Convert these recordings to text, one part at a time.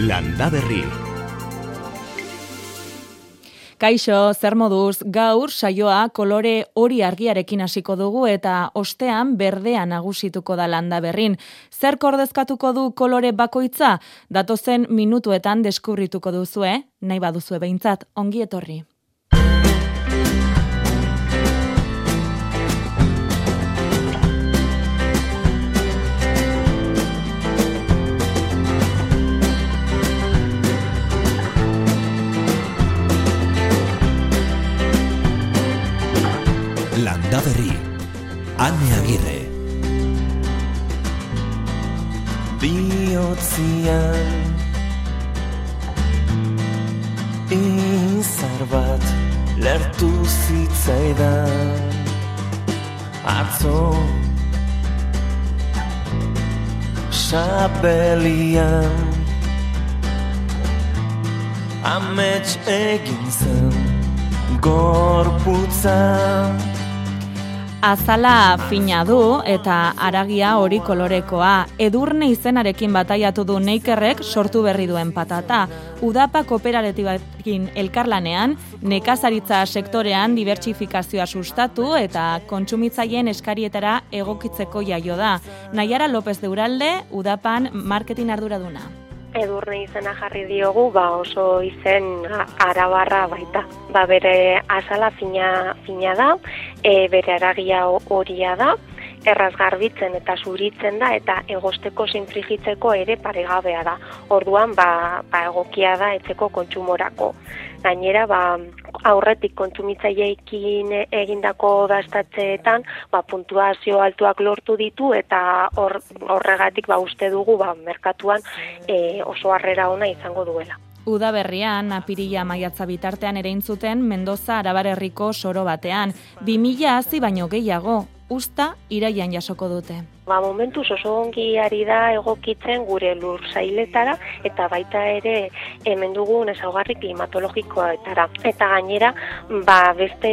Landa Berri. Kaixo, zer moduz, gaur saioa kolore hori argiarekin hasiko dugu eta ostean berdea nagusituko da landa berrin. Zer kordezkatuko du kolore bakoitza? Datozen minutuetan deskubrituko duzue, nahi baduzue behintzat, ongi etorri. Landa Berri. Ane Agirre. Biotzian Izar bat lertu zitzaidan Atzo Sabelian Amets egin zen Gorputzan Azala fina du eta aragia hori kolorekoa. Edurne izenarekin bataiatu du neikerrek sortu berri duen patata. Udapa kooperatibakin elkarlanean, nekazaritza sektorean dibertsifikazioa sustatu eta kontsumitzaien eskarietara egokitzeko jaio da. Naiara López de Uralde, Udapan marketing arduraduna edurne izena jarri diogu, ba oso izen arabarra baita. Ba bere azala fina, fina da, e, bere aragia horia da, erraz garbitzen eta zuritzen da eta egosteko zinfrigitzeko ere paregabea da. Orduan ba, ba egokia da etzeko kontsumorako. Gainera ba, aurretik kontsumitzaileekin egindako dastatzeetan ba, puntuazio altuak lortu ditu eta horregatik ba, uste dugu ba, merkatuan e, oso harrera ona izango duela. Uda berrian, apirila maiatza bitartean ere intzuten Mendoza Arabarerriko soro batean. 2000 hazi baino gehiago, usta iraian jasoko dute ba, momentu oso ongi ari da egokitzen gure lur zailetara eta baita ere hemen dugun ezaugarri klimatologikoetara. Eta gainera, ba, beste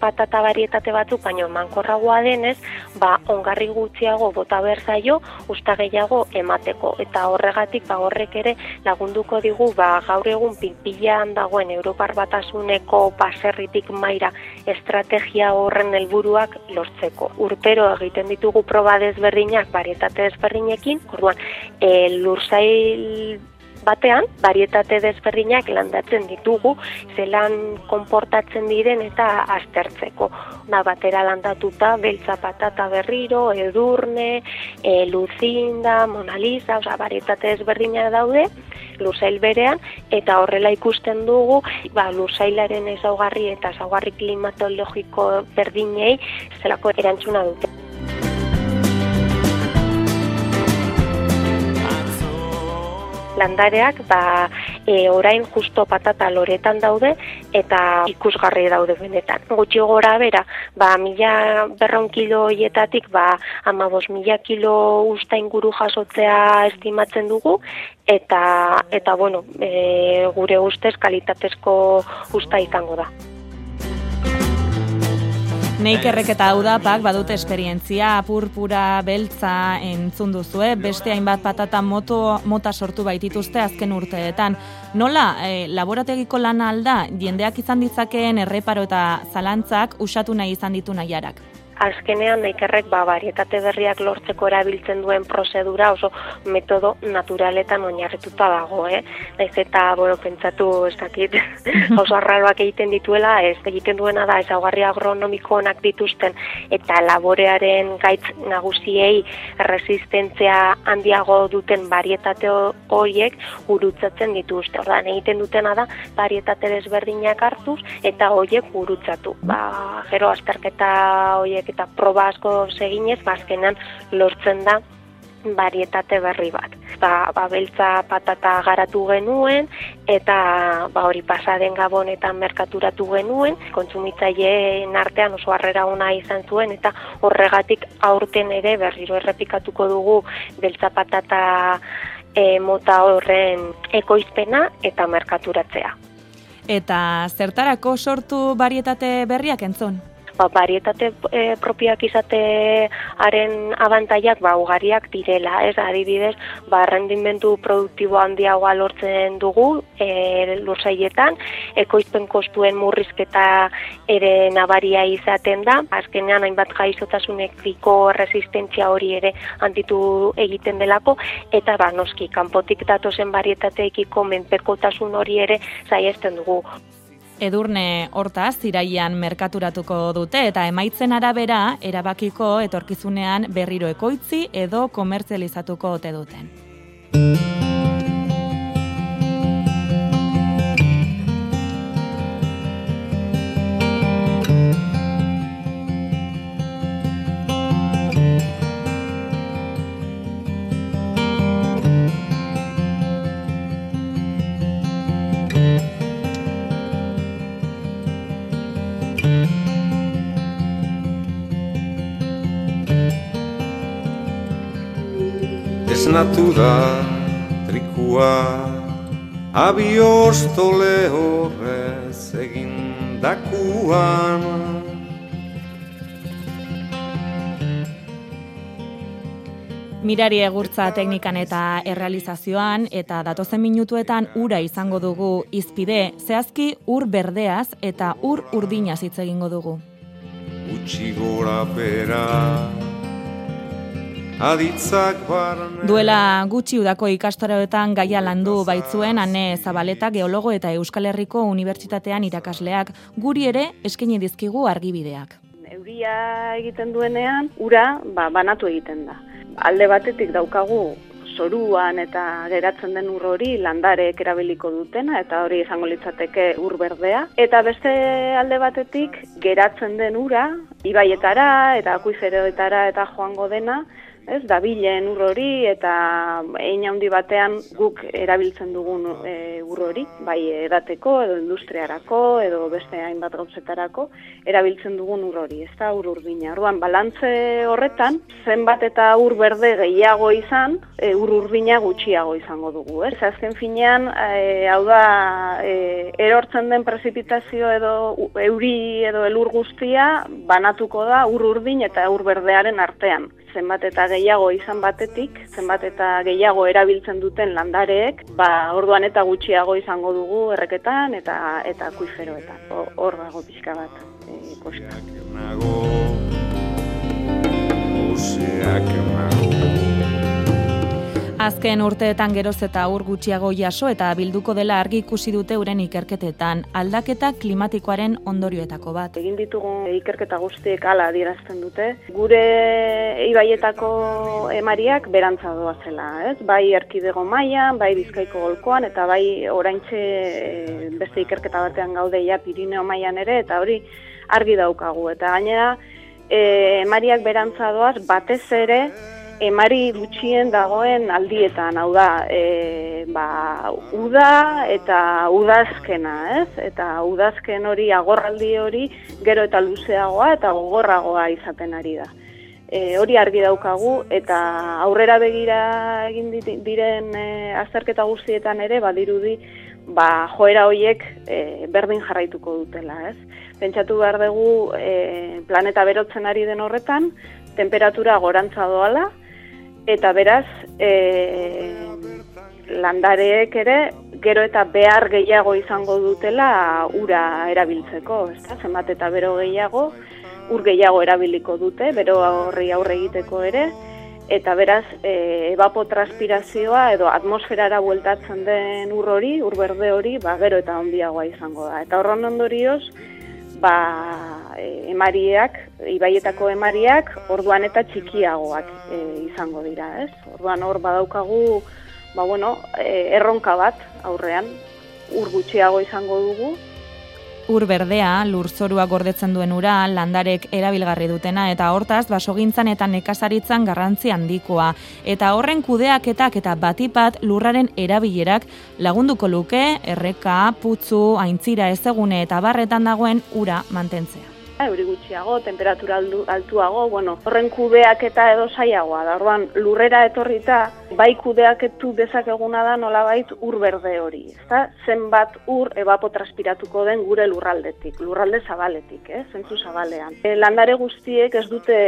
patata barietate batzuk, baino mankorragoa denez, ba, ongarri gutxiago bota berzaio, usta gehiago emateko. Eta horregatik, ba, horrek ere lagunduko digu, ba, gaur egun pilpilean dagoen Europar batasuneko baserritik maira estrategia horren helburuak lortzeko. Urtero egiten ditugu proba desberdinak barietate desberdinekin, orduan e, lurzail batean, barietate desberdinak landatzen ditugu, zelan konportatzen diren eta aztertzeko. Na batera landatuta, beltza patata berriro, edurne, e, luzinda, monaliza, oza, barietate desberdinak daude, lurzail berean, eta horrela ikusten dugu, ba, lurzailaren ezaugarri eta ezaugarri klimatologiko berdinei, zelako erantzuna dute. Landareak ba, e, orain justo patata loretan daude eta ikusgarri daude benetan. Gutxi gora bera, ba, mila berraun kilo hietatik ba, ama bos mila kilo usta inguru jasotzea estimatzen dugu eta, eta bueno, e, gure ustez kalitatezko usta izango da. Neikerrek eta udapak badute esperientzia, purpura, beltza entzun duzue, beste hainbat patata moto, mota sortu baitituzte azken urteetan. Nola, e, laborategiko lan alda, jendeak izan ditzakeen erreparo eta zalantzak usatu nahi izan ditu nahiarak? Azkenean naikerrek ba, varietate berriak lortzeko erabiltzen duen prozedura oso metodo naturaletan oinarrituta dago, eh? Naiz eta, bueno, pentsatu, ez dakit, oso arraroak egiten dituela, ez egiten duena da, ezaugarri agronomiko onak dituzten, eta laborearen gaitz nagusiei resistentzia handiago duten varietate horiek gurutzatzen dituzte. Ordan egiten dutena da, varietate desberdinak hartuz, eta horiek gurutzatu. Ba, gero azterketa horiek eta proba asko seginez, bazkenan ba, lortzen da varietate berri bat. Ba, ba beltza patata garatu genuen eta ba hori pasaden gabonetan merkaturatu genuen, kontsumitzaileen artean oso harrera ona izan zuen eta horregatik aurten ere berriro errepikatuko dugu beltza patata e, mota horren ekoizpena eta merkaturatzea. Eta zertarako sortu varietate berriak entzun? Ba, barietate e, propioak izatearen abantaiak ba, ugariak direla, ez? Adibidez, ba, rendimendu produktibo handiagoa lortzen dugu e, lursaietan, ekoizpen kostuen murrizketa ere nabaria izaten da, azkenean hainbat gaixotasunekiko resistentzia hori ere handitu egiten delako, eta ba, noski, kanpotik datozen barietateekiko menpekotasun hori ere saiesten dugu. Edurne hortaz, iraian merkaturatuko dute eta emaitzen arabera erabakiko etorkizunean berriro ekoitzi edo komertzializatuko ote duten. Esnatu da trikua Abiostole horrez egin dakuan Mirari egurtza teknikan eta errealizazioan eta datozen minutuetan ura izango dugu izpide, zehazki ur berdeaz eta ur urdinaz hitz egingo dugu. Utsi gora bera Duela gutxi udako ikastaroetan gaia landu baitzuen Ane Zabaleta geologo eta Euskal Herriko Unibertsitatean irakasleak guri ere eskaini dizkigu argibideak. Euria egiten duenean, ura ba, banatu egiten da. Alde batetik daukagu zoruan eta geratzen den ur hori landarek erabiliko dutena eta hori izango litzateke ur berdea. Eta beste alde batetik geratzen den ura ibaietara eta akuiferoetara eta joango dena ez, dabilen ur hori eta ein handi batean guk erabiltzen dugun e, ur hori, bai edateko edo industriarako edo beste hainbat gauzetarako erabiltzen dugun ur hori, ez da ur urdina. Orduan, balantze horretan, zenbat eta ur berde gehiago izan, e, ur urdina gutxiago izango dugu, ez? Azken finean, e, hau da, e, erortzen den prezipitazio edo euri edo elur guztia banatuko da ur urdin eta ur berdearen artean zenbat eta gehiago izan batetik, zenbat eta gehiago erabiltzen duten landareek, ba, orduan eta gutxiago izango dugu erreketan eta eta akuiferoetan. Ho- Hor dago pixka bat. E, kosta. Azken urteetan geroz eta ur gutxiago jaso eta bilduko dela argi ikusi dute uren ikerketetan aldaketa klimatikoaren ondorioetako bat. Egin ditugun ikerketa guztiek hala adierazten dute. Gure ibaietako emariak berantza doazela, ez? Bai erkidego mailan, bai bizkaiko golkoan, eta bai oraintxe e, beste ikerketa batean gaude ja Pirineo mailan ere, eta hori argi daukagu. Eta gainera, e, emariak berantza doaz batez ere, emari gutxien dagoen aldietan, hau da, e, ba, uda eta udazkena, ez? Eta udazken hori, agorraldi hori, gero eta luzeagoa eta gogorragoa izaten ari da. E, hori argi daukagu eta aurrera begira egin diren e, azterketa guztietan ere badirudi ba, joera hoiek e, berdin jarraituko dutela, ez? Pentsatu behar dugu e, planeta berotzen ari den horretan, temperatura gorantza doala, eta beraz, e, landareek ere gero eta behar gehiago izango dutela ura erabiltzeko, ezta? Zenbat eta bero gehiago, ur gehiago erabiliko dute, bero horri aurre egiteko ere, eta beraz, e, evapotranspirazioa edo atmosferara bueltatzen den ur hori, ur berde hori, ba, gero eta handiagoa izango da. Eta horren ondorioz, ba, e, emariak, ibaietako emariak, orduan eta txikiagoak e, izango dira, ez? Orduan hor badaukagu, ba, bueno, e, erronka bat aurrean, ur gutxiago izango dugu, Ur berdea, lurzorua gordetzen duen ura, landarek erabilgarri dutena eta hortaz basogintzan eta nekazaritzan garrantzi handikoa. Eta horren kudeaketak eta batipat lurraren erabilerak lagunduko luke, erreka, putzu, aintzira ezegune eta barretan dagoen ura mantentzea. Euri gutxiago, temperatura altuago, bueno, horren kudeak eta edo saiagoa da. Orduan, lurrera etorrita bai kudeaketu dezakeguna da nolabait ur berde hori, ezta? Zenbat ur evapotranspiratuko den gure lurraldetik, lurralde zabaletik, eh? zentzu zabalean. E, landare guztiek ez dute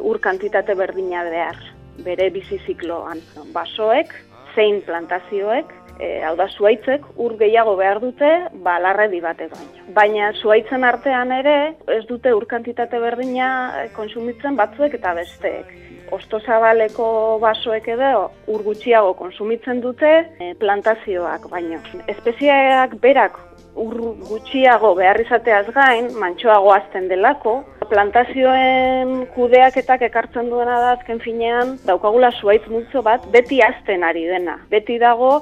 ur kantitate berdina behar, bere bizi zikloan. Basoek, zein plantazioek, e, hau da zuaitzek ur gehiago behar dute, ba, larredi batek baino. Baina zuaitzen artean ere, ez dute ur kantitate berdina eh, konsumitzen batzuek eta besteek. Ostozabaleko basoek edo ur gutxiago konsumitzen dute e, plantazioak baino. Espeziak berak ur gutxiago behar izateaz gain, mantxoago azten delako, plantazioen kudeaketak ekartzen duena da azken finean, daukagula zuaitz multzo bat, beti azten ari dena. Beti dago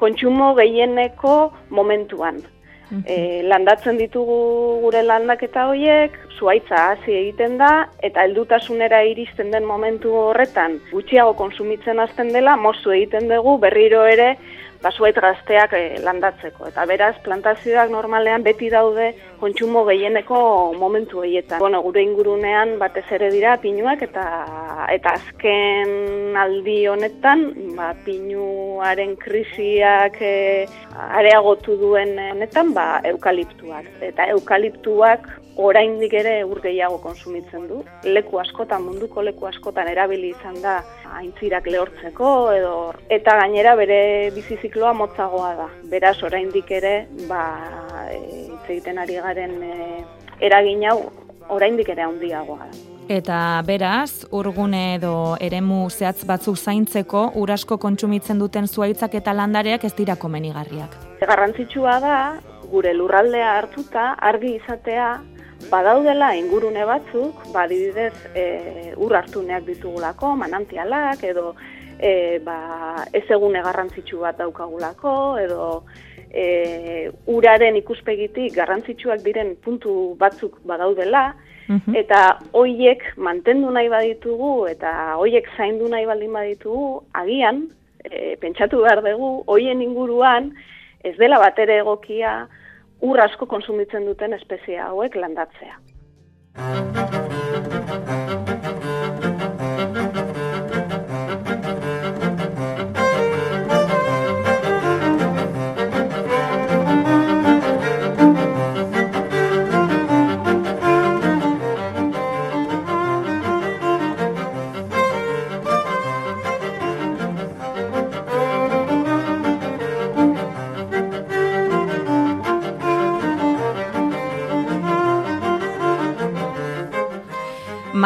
kontsumo gehieneko momentuan. E, landatzen ditugu gure landaketa horiek, zuaitza hasi egiten da, eta heldutasunera iristen den momentu horretan gutxiago konsumitzen hasten dela, mozu egiten dugu berriro ere basuait gazteak eh, landatzeko. Eta beraz, plantazioak normalean beti daude kontsumo gehieneko momentu horietan. Bueno, gure ingurunean batez ere dira pinuak eta eta azken aldi honetan ba, pinuaren krisiak e, areagotu duen honetan ba, eukaliptuak. Eta eukaliptuak oraindik ere ur gehiago konsumitzen du. Leku askotan, munduko leku askotan erabili izan da aintzirak lehortzeko edo eta gainera bere bizizikloa motzagoa da. Beraz oraindik ere ba e, hitz egiten ari garen e, eragin hau oraindik ere handiagoa da. Eta beraz, urgune edo eremu zehatz batzuk zaintzeko urasko kontsumitzen duten zuaitzak eta landareak ez dira komenigarriak. Garrantzitsua da gure lurraldea hartuta argi izatea badaudela ingurune batzuk, badibidez e, ur hartuneak ditugulako, manantialak edo e, ba, ez egune garrantzitsu bat daukagulako edo e, uraren ikuspegitik garrantzitsuak diren puntu batzuk badaudela, Eta hoiek mantendu nahi baditugu eta hoiek zaindu nahi baldin baditugu, agian, e, pentsatu behar dugu, hoien inguruan, ez dela batere egokia ur asko konsumitzen duten espezie hauek landatzea.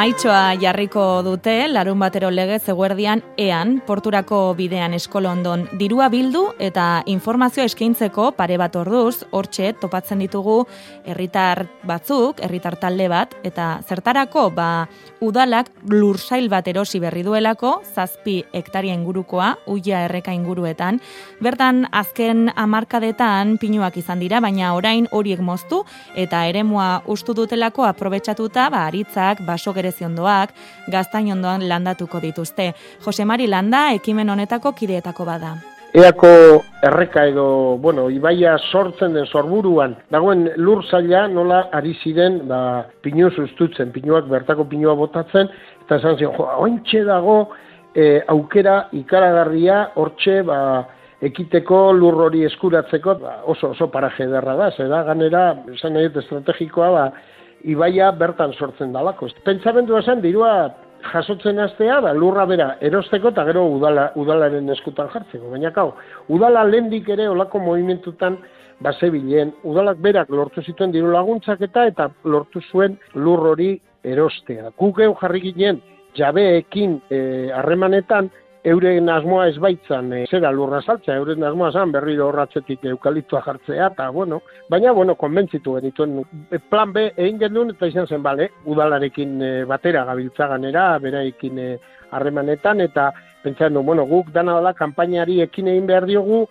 Maitxoa jarriko dute, larun batero legez eguerdian ean, porturako bidean eskolondon dirua bildu eta informazio eskaintzeko pare bat orduz, hortxe topatzen ditugu herritar batzuk, herritar talde bat, eta zertarako ba udalak lursail bat erosi berri duelako, zazpi hektaria ingurukoa, uia erreka inguruetan. Bertan, azken amarkadetan pinuak izan dira, baina orain horiek moztu, eta eremua ustu dutelako aprobetsatuta, ba, aritzak, baso gereziondoak, gaztain ondoan landatuko dituzte. Jose Mari Landa, ekimen honetako kideetako bada. Eako erreka edo, bueno, ibaia sortzen den sorburuan, dagoen lur zaila nola ari ziren, ba, pinu sustutzen, pinuak bertako pinua botatzen, eta esan zion, jo, ointxe dago e, aukera ikaragarria, hortxe, ba, ekiteko lur hori eskuratzeko, ba, oso oso paraje derra da, zera ganera, esan nahi estrategikoa, ba, ibaia bertan sortzen dalako. Pentsamendu esan, dirua jasotzen astea, ba, lurra bera erosteko eta gero udala, udalaren eskutan jartzeko. Baina kau, udala lendik ere olako movimentutan basebilen, udalak berak lortu zituen diru laguntzak eta eta lortu zuen lur hori erostea. Gugeu jarri ginen jabeekin eh, harremanetan, euren asmoa ez baitzan e, zera lurra saltzea, euren asmoa zan berriro horratzetik eukaliptua jartzea, eta bueno, baina bueno, konbentzitu genituen. E, plan B egin genuen, eta izan zen, bale, udalarekin e, batera gabiltzaganera, beraikin harremanetan, eta pentsan bueno, guk dana dela, kampainari ekin egin behar diogu,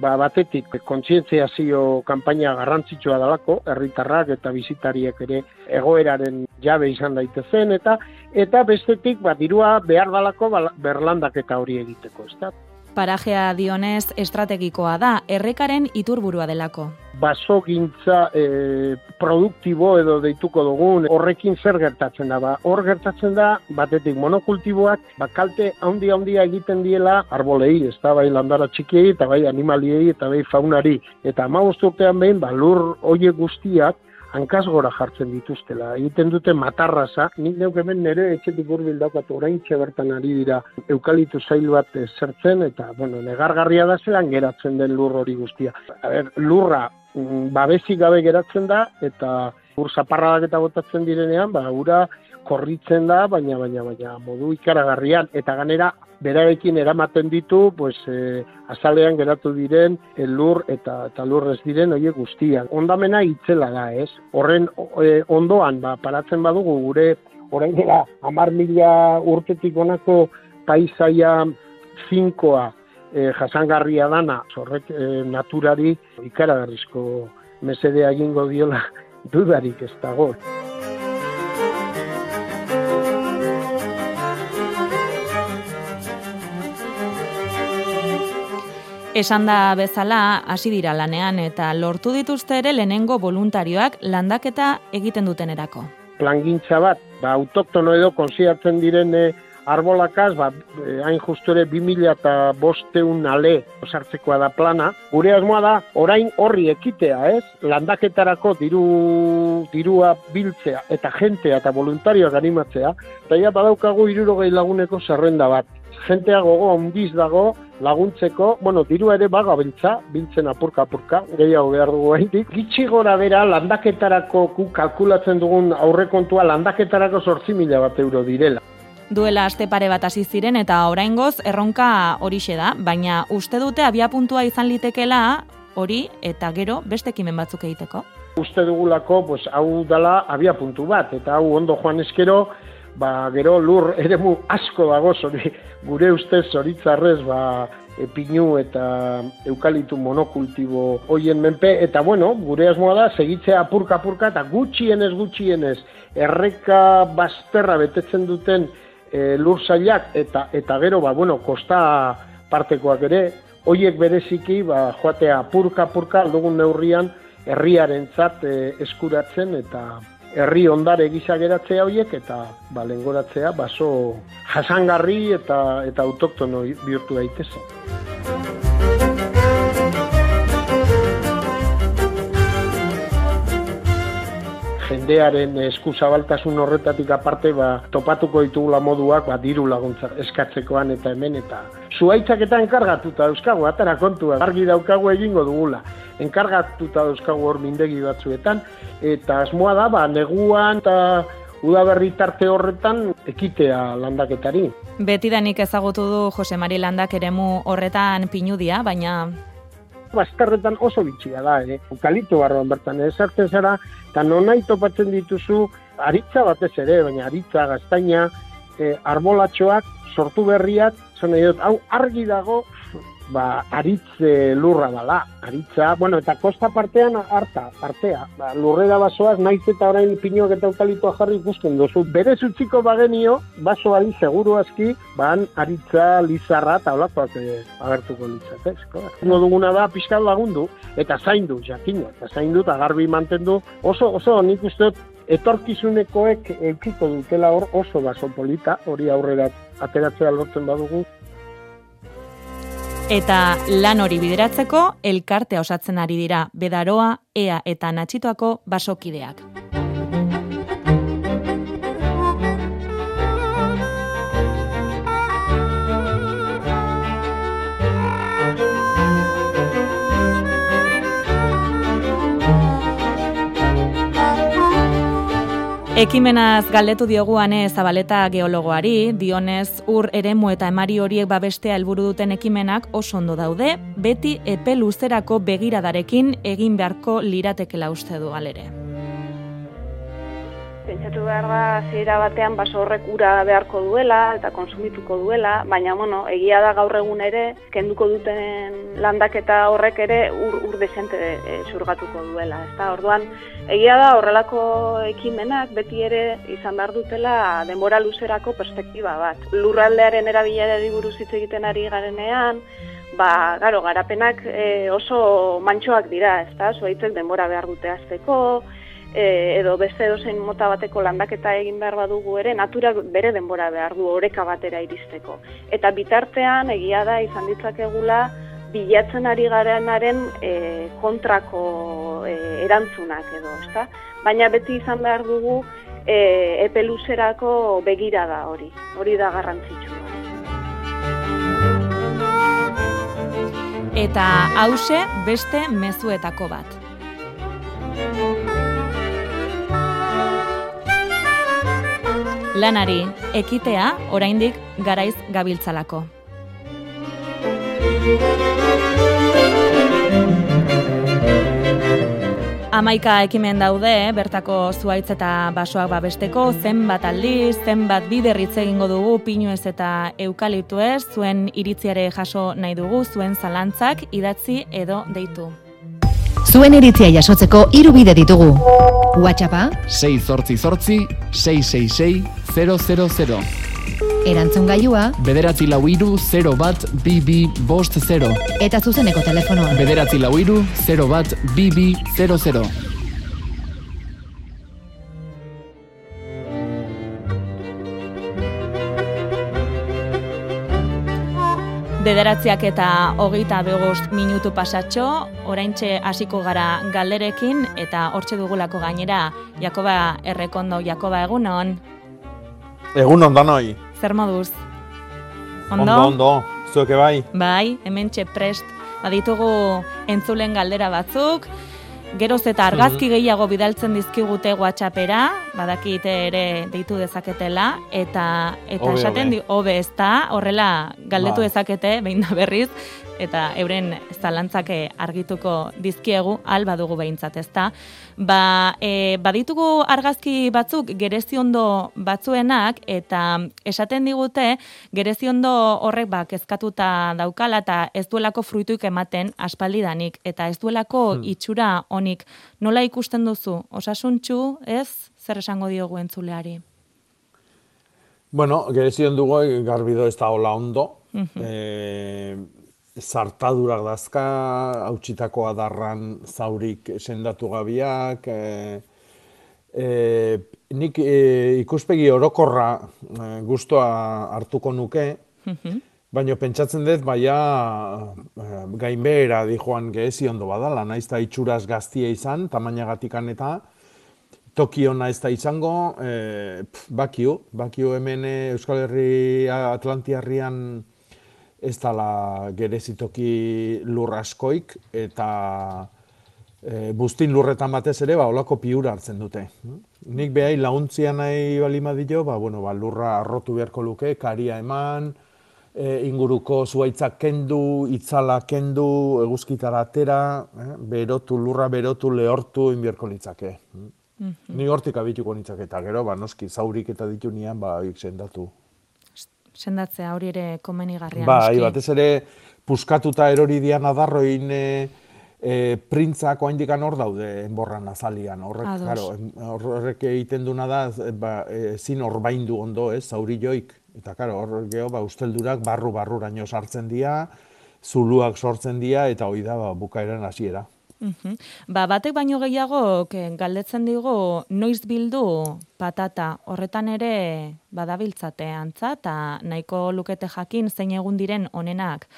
ba, batetik kontzientziazio kanpaina garrantzitsua dalako, herritarrak eta bizitariek ere egoeraren jabe izan daitezen, eta eta bestetik ba, dirua behar dalako ba, berlandak eta hori egiteko, ez? Parajea dionez estrategikoa da, errekaren iturburua delako. baso gintza e, produktibo edo deituko dugun horrekin zer gertatzen da. Ba, hor gertatzen da, batetik monokultiboak, ba, kalte handi handia egiten diela arbolei, ez da, bai landara txikiei, eta bai animaliei, eta bai faunari. Eta ama urtean behin, ba, lur hoiek guztiak, hankaz gora jartzen dituztela. Egiten dute matarraza, nik neuk hemen nire etxetik urbil daukat orain bertan ari dira eukalitu zail bat eh, zertzen, eta bueno, negargarria da zelan geratzen den lur hori guztia. A ber, lurra mm, babesik gabe geratzen da, eta ur zaparradak eta botatzen direnean, ba, ura korritzen da, baina baina baina modu ikaragarrian eta ganera berarekin eramaten ditu, pues eh, azalean geratu diren lur eta eta lur ez diren hoe guztiak. Ondamena itzela da, ez? Horren eh, ondoan ba, paratzen badugu gure orain dela 10.000 urtetik honako paisaia finkoa eh, jasangarria dana, horrek eh, naturari ikaragarrizko mesedea egingo diola dudarik ez dago. Esan da bezala hasi dira lanean eta lortu dituzte ere lehenengo voluntarioak landaketa egiten dutenerako. plangintza bat, ba, autoktono edo konsiatzen diren e, arbolakaz, ba, e, hain justu ere 2000 eta bosteun ale sartzekoa da plana. Gure asmoa da, orain horri ekitea, ez? Landaketarako diru, dirua biltzea eta jentea eta voluntarioak animatzea. Eta ja badaukagu irurogei laguneko zerrenda bat. Jentea gogo ondiz dago laguntzeko, bueno, dirua ere bagabiltza, biltzen apurka-apurka, gehiago behar dugu haindik. Gitxi gora bera landaketarako ku kalkulatzen dugun aurrekontua landaketarako sortzi mila bat euro direla. Duela aste pare bat hasi ziren eta oraingoz erronka horixe da, baina uste dute abiapuntua izan litekela hori eta gero beste ekimen batzuk egiteko. Uste dugulako, pues, hau dala abia puntu bat, eta hau ondo joan eskero, ba, gero lur eremu asko dago zori, gure ustez zoritzarrez, ba, e, pinu eta eukalitu monokultibo hoien menpe, eta bueno, gure asmoa da, segitzea apurka-apurka, eta gutxienez gutxienez, erreka bazterra betetzen duten e, lur zailak, eta, eta gero, ba, bueno, kosta partekoak ere, hoiek bereziki, ba, joatea apurka-apurka, aldugun neurrian, herriarentzat e, eskuratzen eta herri ondare gisa geratzea hoiek eta ba lengoratzea baso jasangarri eta eta autoktono bihurtu daitezen. Jendearen eskuzabaltasun horretatik aparte ba, topatuko ditugula moduak ba, diru laguntza eskatzekoan eta hemen eta zuaitzak eta enkargatuta euskagu, atara kontua, argi daukagu egingo dugula enkargatuta euskagu hor mindegi batzuetan eta asmoa da, ba, neguan eta udaberri tarte horretan ekitea landaketari. Betidanik ezagutu du Jose Mari Landak eremu horretan pinudia, baina bazterretan oso bitxia da, eh? Eukalipto barroan bertan ezartzen zara, eta nonai topatzen dituzu, aritza batez ere, baina aritza, gaztaina, eh, arbolatxoak, sortu berriak, zan hau argi dago, ba, aritze lurra dala, aritza, bueno, eta kosta partean harta, artea, ba, lurrera basoaz, naiz eta orain pinoak eta eukaliptoa jarri ikusten duzu, bere utziko bagenio, basoari seguru aski, ban aritza, lizarra, eta olakoak eh, agertuko litzatezko. Zingo duguna da, pixka lagundu, eta zaindu, jakina, eta zaindu, eta garbi mantendu, oso, oso, nik uste etorkizunekoek eukiko dutela hor oso baso polita, hori aurrera ateratzea lortzen badugu, Eta lan hori bideratzeko elkartea osatzen ari dira Bedaroa, Ea eta Natxitoako basokideak. Ekimenaz galdetu dioguane Zabaleta geologoari, dionez ur eremu eta emari horiek babestea helburu duten ekimenak oso ondo daude, beti epe luzerako begiradarekin egin beharko liratekela uste du alere. Pentsatu behar da, zera batean baso horrek ura beharko duela eta konsumituko duela, baina, bueno, egia da gaur egun ere, kenduko duten landaketa horrek ere ur, ur desente e, surgatuko duela. Ezta? Orduan, egia da horrelako ekimenak beti ere izan behar dutela denbora luzerako perspektiba bat. Lurraldearen erabilerari buruz hitz egiten ari garenean, ba, garo, garapenak e, oso mantxoak dira, ezta? Zuaitzek denbora behar dute azteko, e, edo beste edozein mota bateko landaketa egin behar badugu ere, natura bere denbora behar du oreka batera iristeko. Eta bitartean, egia da, izan ditzakegula, bilatzen ari garenaren e, kontrako e, erantzunak edo, ezta? Baina beti izan behar dugu e, epe luzerako begirada hori, hori da garrantzitsua. Eta hause beste mezuetako bat. Lanari, ekitea oraindik garaiz gabiltzalako. Amaika ekimen daude, bertako zuaitz eta basoak babesteko, zenbat aldiz, zenbat bider hitz egingo dugu pinuez eta eukaliptuez, zuen iritziare jaso nahi dugu, zuen zalantzak idatzi edo deitu. Zuen iritzia jasotzeko hiru bide ditugu. WhatsAppa, 6 zortzi zortzi, 666 000. erantzun gailua, Bederatzi lau iru, 0 bat, BB, bost 0. eta zuzeneko telefonoa. Bederatzi lau iru, 0 bat, BB, 00. Bederatziak eta hogeita begost minutu pasatxo, oraintxe hasiko gara galderekin eta hortxe dugulako gainera, Jakoba Errekondo, Jakoba egunon, Egun ondanoi. zer moduz? Ondo, ondo. Zueke bai. Bai, hemen prest, baditugu entzulen galdera batzuk, geroz eta argazki gehiago bidaltzen dizkigute WhatsAppera, badakite ere deitu dezaketela, eta eta esaten di, hobe ez da, horrela galdetu Bai. dezakete, behin da berriz, eta euren zalantzake argituko dizkiegu, al badugu behintzat, ezta. Ba, e, baditugu argazki batzuk gereziondo batzuenak, eta esaten digute gereziondo horrek ba, kezkatuta daukala, eta ez duelako fruituik ematen aspaldidanik, eta ez duelako itxura honik. Nola ikusten duzu? Osasuntxu, ez? Zer esango diogu entzuleari? Bueno, gerezion dugu garbido ez da hola ondo. e, zartadurak dazka, hautsitako adarran zaurik sendatu gabiak, e, e, nik e, ikuspegi orokorra e, gustoa hartuko nuke, Baina pentsatzen dut, baina eh, gainbehera di joan gehezi ondo badala, naiz eta itxuraz gaztia izan, tamainagatikan eta toki ona ez da izango, e, pf, bakiu, bakiu hemen Euskal Herria Atlantiarrian ez dala gerezitoki lur askoik, eta e, buztin lurretan batez ere, ba, olako piura hartzen dute. Nik behai launtzia nahi balima dio, ba, bueno, ba, lurra arrotu beharko luke, karia eman, e, inguruko zuaitzak kendu, itzala kendu, eguzkitara atera, eh, berotu, lurra berotu, lehortu, inbierko litzake. Ni hortik abituko nitzake, eta gero, ba, noski, zaurik eta ditu nian, ba, sendatu. Sendatzea hori ere komenigarria. Bai, noski. batez ere, puskatuta erori dian adarroin e, e, printzak oaindikan hor daude enborran azalian. Horrek, Ados. claro, horrek egiten duna da, ba, ezin orbaindu ondo, ez, zauri joik. Eta, karo, hor geho, ba, usteldurak barru-barruraino sartzen dira, zuluak sortzen dira, eta hoi da, ba, bukaeran hasiera. Mhm. Ba, batek baino gehiago galdetzen digu noiz bildu patata. Horretan ere badabiltzate antza eta nahiko lukete jakin zein egun diren onenak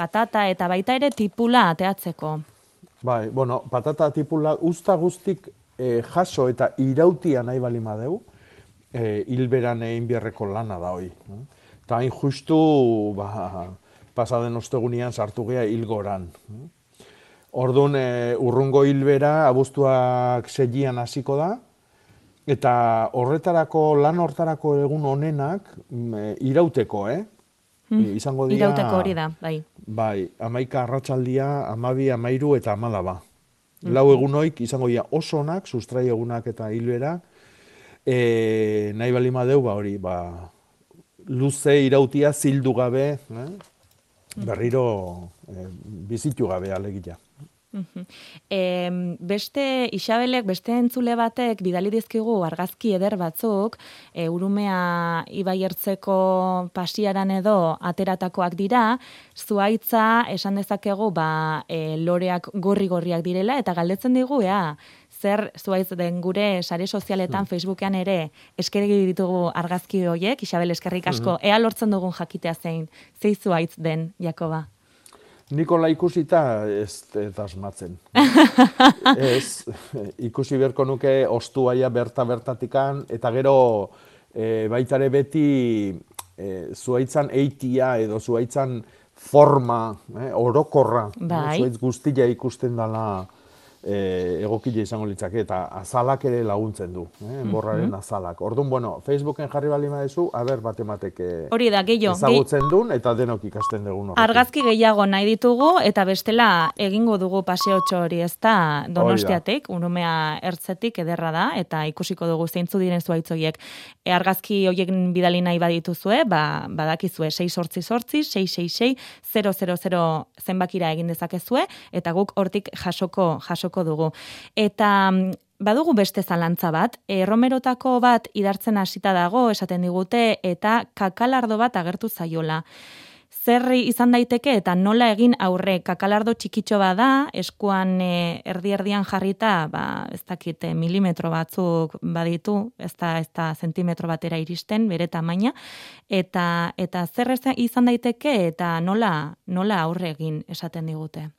patata eta baita ere tipula ateatzeko. Bai, bueno, patata tipula usta guztik eh, jaso eta irautia nahi bali madeu, eh, hilberan egin beharreko lana da hoi. Eta hain justu, ba, pasaden ostegunian sartu gea hilgoran. Orduan, e, urrungo hilbera, abuztuak seian hasiko da, eta horretarako, lan hortarako egun honenak, mm, e, irauteko, eh? Mm, Izango dira... Irauteko hori da, bai. Bai, amaika arratsaldia, amabi, amairu eta amalaba. Lau egunoik izango dira oso onak, sustrai egunak eta hilbera, E, nahi bali madeu, ba hori, ba, luze irautia zildu gabe, eh? Berriro eh, bizitu gabe alegia. Em, beste Isabelek, beste entzule batek bidali dizkigu argazki eder batzuk, e, urumea ibaiertzeko pasiaran edo ateratakoak dira, zuaitza esan dezakegu ba, e, loreak gorri-gorriak direla, eta galdetzen digu, ea, zer zuaiz den gure sare sozialetan Facebookean ere eskerri ditugu argazki horiek, Isabel eskerrik asko, ea lortzen dugun jakitea zein, zei zuaitz den, Jakoba? Nikola ikusita ez ez asmatzen. ez, ikusi berko nuke ostuaia berta bertatikan, eta gero e, baitare beti e, zuaitzan eitia edo zuaitzan forma, eh, orokorra, Bai. zuaitz guztia ikusten dela e, egokile izango litzake eta azalak ere laguntzen du, eh, enborraren azalak. Orduan, bueno, Facebooken jarri bali madezu, aber bat emateke Hori da, gehiago. ezagutzen duen eta denok ikasten dugun horrekin. Argazki gehiago nahi ditugu eta bestela egingo dugu paseotxo hori ez da donostiatik, urumea ertzetik ederra da eta ikusiko dugu zeintzu diren zuaitzoiek. E, argazki hoiek bidali nahi badituzue, ba, badakizue 6 sortzi sortzi, 666 000 zenbakira egin dezakezue eta guk hortik jasoko jasoko dugu. Eta mm, badugu beste zalantza bat, erromerotako bat idartzen hasita dago, esaten digute, eta kakalardo bat agertu zaiola. Zer izan daiteke eta nola egin aurre kakalardo txikitxo bada, eskuan e, erdi-erdian jarrita, ba, ez dakit, e, milimetro batzuk baditu, ez da, ez da zentimetro batera iristen, bere tamaina, eta, eta zer izan daiteke eta nola, nola aurre egin esaten digute.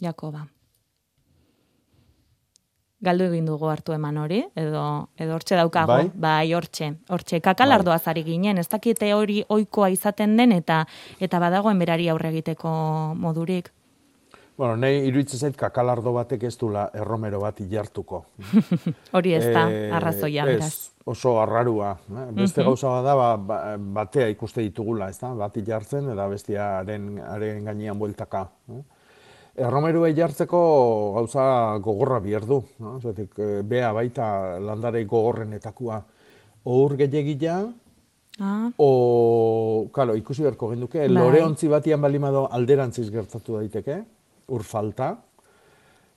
Jakoba. Galdu egin dugu hartu eman hori, edo, edo hortxe daukago, Bai? bai hortxe, hortxe, kakalardoa zari ginen, ez dakite hori oikoa izaten den, eta eta badagoen berari aurre egiteko modurik. Bueno, nahi iruditzen zait kakalardo batek ez dula erromero bat ilartuko. Hori ez da, Eh, arrazoia, ez, beraz. oso arrarua. Eh? Beste gauza bat da, ba, ba- batea ikuste ditugula, ez da? Bat ilartzen, eta bestiaren haren gainean bueltaka. Eh? Erromerua jartzeko gauza gogorra bihar du. No? Zatik, eh, bea baita landare gogorrenetakua. Ohur gehiagia, Ah, o, kalo, ikusi beharko genduke, Bai. lore ontzi batian balimado alderantziz gertatu daiteke, ur falta.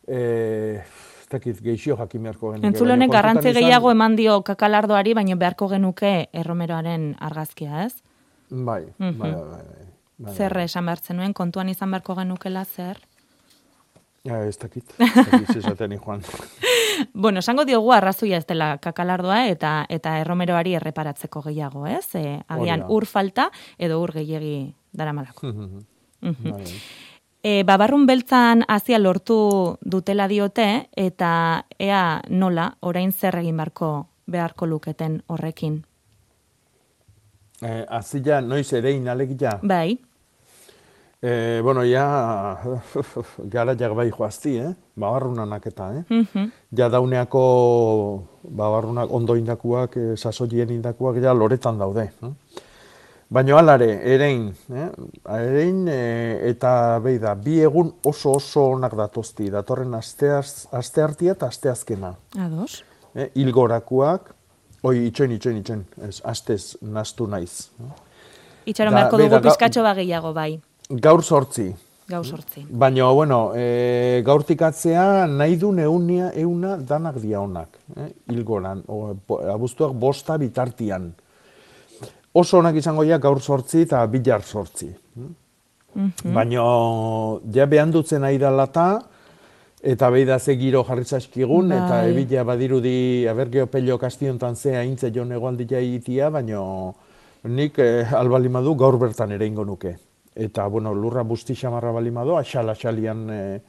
E, ez dakit, geixio jakin beharko genuke. Kontutan garrantzi izan- gehiago eman dio kakalardoari, baina beharko genuke erromeroaren argazkia, ez? Bai, Mhm. bai, bai, bai. bai. Zer esan behar zenuen, kontuan izan beharko genukela, zer? Ja, ez dakit, ez dakit joan. Bueno, esango diogu arrazoia ez dela kakalardoa eta eta erromeroari erreparatzeko gehiago, ez? E, agian ur falta edo ur gehiegi daramalako. E, babarrun beltzan hazia lortu dutela diote eta ea nola orain zer egin beharko beharko luketen horrekin. Eh, azila, noiz ere inalegia. Bai, Eh, bueno, ja, gara bai joazti, eh? Babarrunanak eta, eh? Mhm. Ja dauneako babarrunak ondo indakuak, eh, sasoien indakuak, ja loretan daude. Eh? Baina alare, erein, eh? erein eh, eta behi da, bi egun oso oso onak datozti, datorren asteaz, aste hartia eta aste azkena. ados. Eh? Ilgorakuak, oi, itxoin, itxoin, itxoin, ez, astez nastu naiz. eh? Itxaron beharko dugu pizkatxo ba gehiago bai, Gaur sortzi, gau sortzi. Baina, bueno, e, gaurtik atzea nahi du neunia euna danak dia onak. Eh? Ilgoran, o, abuztuak bosta bitartian. Oso onak izango ja gaur sortzi eta bilar sortzi. Mhm. Baina, ja behan dutzen nahi dalata, eta behi da ze giro jarri zaizkigun, eta Bai. ebila badirudi, aber geopelio kastiontan zea intze jo negoaldia itia, baina nik eh, albalimadu gaur bertan ere ingo nuke. Eta, bueno, lurra busti xamarra balimado, axal axalian e,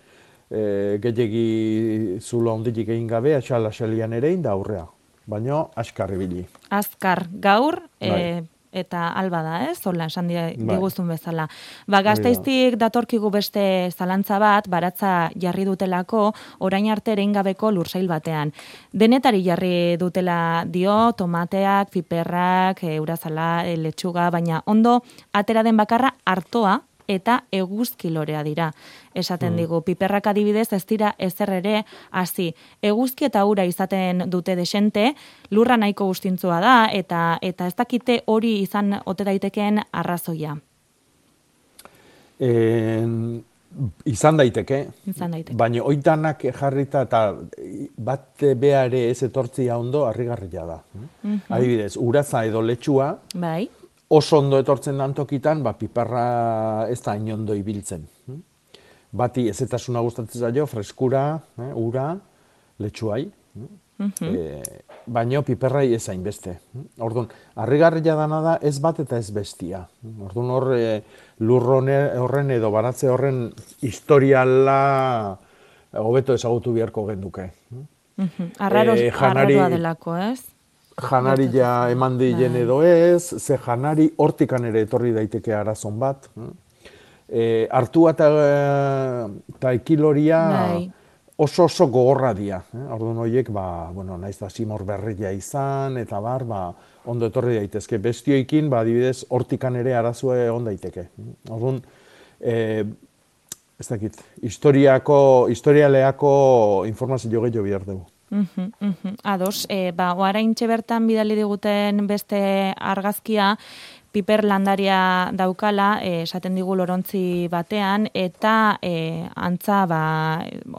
e, gehiagi zulo ondilik egin gabe, axal axalian ere inda aurrea. Baina, askarri bili. azkar gaur e, Bai. Eta alba da, ez? Zola, esan Bai. diguzun bezala. Ba, gazteiztik datorkigu beste zalantza bat, baratza jarri dutelako, orain arte gabeko lursail batean. Denetari jarri dutela dio, tomateak, piperrak, e, urazala, e, letxuga, baina ondo atera den bakarra hartoa eta eguzkilorea dira. Esaten Mm. digu, piperrak adibidez ez dira ezer ere hasi. Eguzki eta ura izaten dute desente, lurra nahiko gustintzua da, eta eta ez dakite hori izan ote daitekeen arrazoia. En, izan daiteke, Izan daiteke. baina oitanak jarrita eta bat beare ez etortzia ondo harrigarria da. Mhm. Adibidez, uraza edo letxua, Bai, oso ondo etortzen dan tokitan, ba, piperra ez da hain ondo ibiltzen. Bati ezetasuna gustatzen zaio, freskura, eh, ura, letxuai, e, baino piperrai ez hainbeste. Orduan, harrigarria dana da ez bat eta ez bestia. Orduan hor e, lur hone- horren edo baratze horren historiala hobeto ezagutu beharko genduke. Mhm. Arraro, Eh, janari- delako, ez? Janari ja eman dilen Bai. edo ez, ze janari hortikan ere etorri daiteke arazon bat. E, hartua eta, eta ekiloria Bai. oso oso gogorra dira. Eh? Orduan horiek, ba, bueno, naiz da simor berria izan, eta bar, ba, ondo etorri daitezke. Bestioikin, ba, adibidez, hortikan ere arazue on daiteke. Orduan, e, ez dakit, historiako, historialeako informazio gehiago behar dugu. Mhm, mhm. Ados, e, ba, oaraintxe bertan bidali diguten beste argazkia, piper landaria daukala, e, esaten digu lorontzi batean, eta e, antza, ba,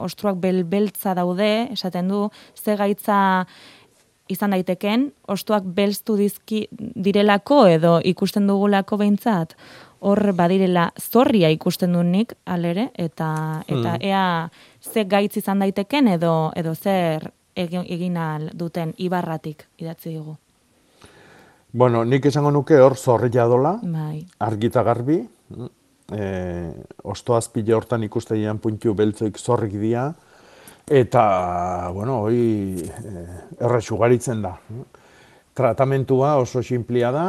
ostruak bel-beltza daude, esaten du, ze gaitza izan daiteken, ostuak belztu dizki direlako edo ikusten dugulako behintzat, hor badirela zorria ikusten du nik, alere, eta, eta Mm. ea ze gaitz izan daiteken edo edo zer egin, egin duten ibarratik idatzi digu. Bueno, nik esango nuke hor zorria dola, Bai. argita garbi, e, ostoazpile hortan ikustean puntu beltzoik zorrik dira, eta, bueno, hoi e, errex ugaritzen da. Tratamentua oso sinplia da,